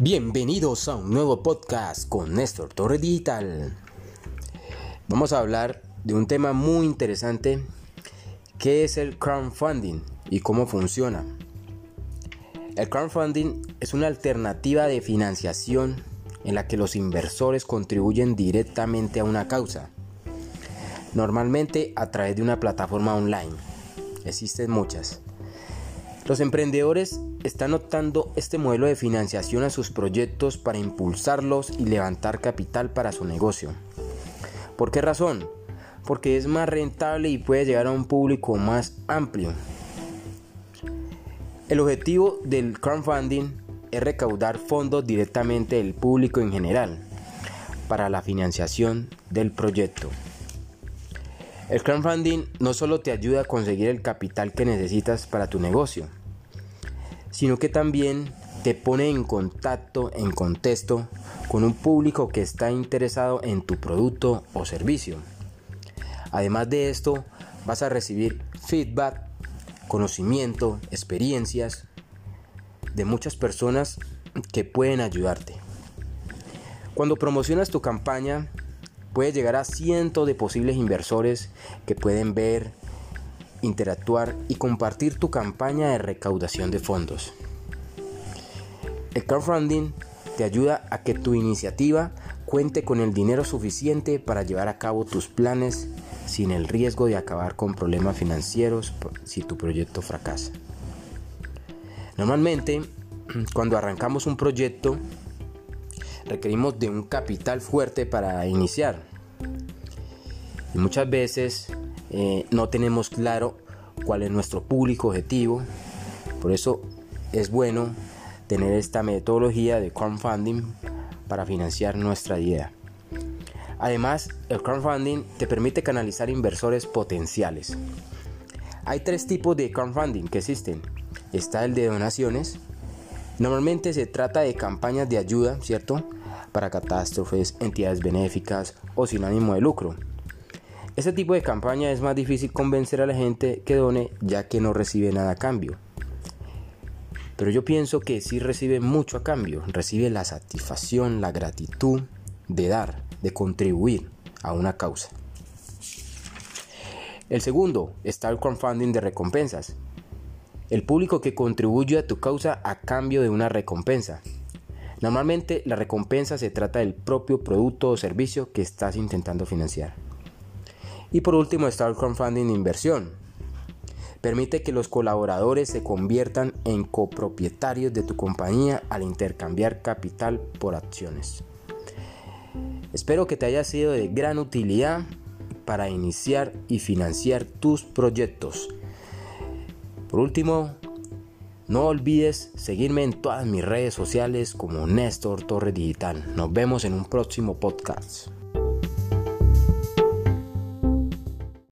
Bienvenidos a un nuevo podcast con Néstor Torre Digital. Vamos a hablar de un tema muy interesante que es el crowdfunding y cómo funciona. El crowdfunding es una alternativa de financiación en la que los inversores contribuyen directamente a una causa, normalmente a través de una plataforma online. Existen muchas. Los emprendedores están optando este modelo de financiación a sus proyectos para impulsarlos y levantar capital para su negocio. ¿Por qué razón? Porque es más rentable y puede llegar a un público más amplio. El objetivo del crowdfunding es recaudar fondos directamente del público en general para la financiación del proyecto. El crowdfunding no solo te ayuda a conseguir el capital que necesitas para tu negocio, sino que también te pone en contacto, en contexto, con un público que está interesado en tu producto o servicio. Además de esto, vas a recibir feedback, conocimiento, experiencias de muchas personas que pueden ayudarte. Cuando promocionas tu campaña, puedes llegar a cientos de posibles inversores que pueden ver, interactuar y compartir tu campaña de recaudación de fondos. El crowdfunding te ayuda a que tu iniciativa cuente con el dinero suficiente para llevar a cabo tus planes sin el riesgo de acabar con problemas financieros si tu proyecto fracasa. Normalmente, cuando arrancamos un proyecto, requerimos de un capital fuerte para iniciar. Y muchas veces eh, no tenemos claro cuál es nuestro público objetivo. Por eso es bueno tener esta metodología de crowdfunding para financiar nuestra idea. Además, el crowdfunding te permite canalizar inversores potenciales. Hay tres tipos de crowdfunding que existen. Está el de donaciones, Normalmente se trata de campañas de ayuda, ¿cierto? Para catástrofes, entidades benéficas o sin ánimo de lucro. Este tipo de campaña es más difícil convencer a la gente que done ya que no recibe nada a cambio. Pero yo pienso que sí recibe mucho a cambio, recibe la satisfacción, la gratitud de dar, de contribuir a una causa. El segundo está el crowdfunding de recompensas el público que contribuye a tu causa a cambio de una recompensa. Normalmente la recompensa se trata del propio producto o servicio que estás intentando financiar. Y por último está el crowdfunding inversión. Permite que los colaboradores se conviertan en copropietarios de tu compañía al intercambiar capital por acciones. Espero que te haya sido de gran utilidad para iniciar y financiar tus proyectos. Por último, no olvides seguirme en todas mis redes sociales como Néstor Torre Digital. Nos vemos en un próximo podcast.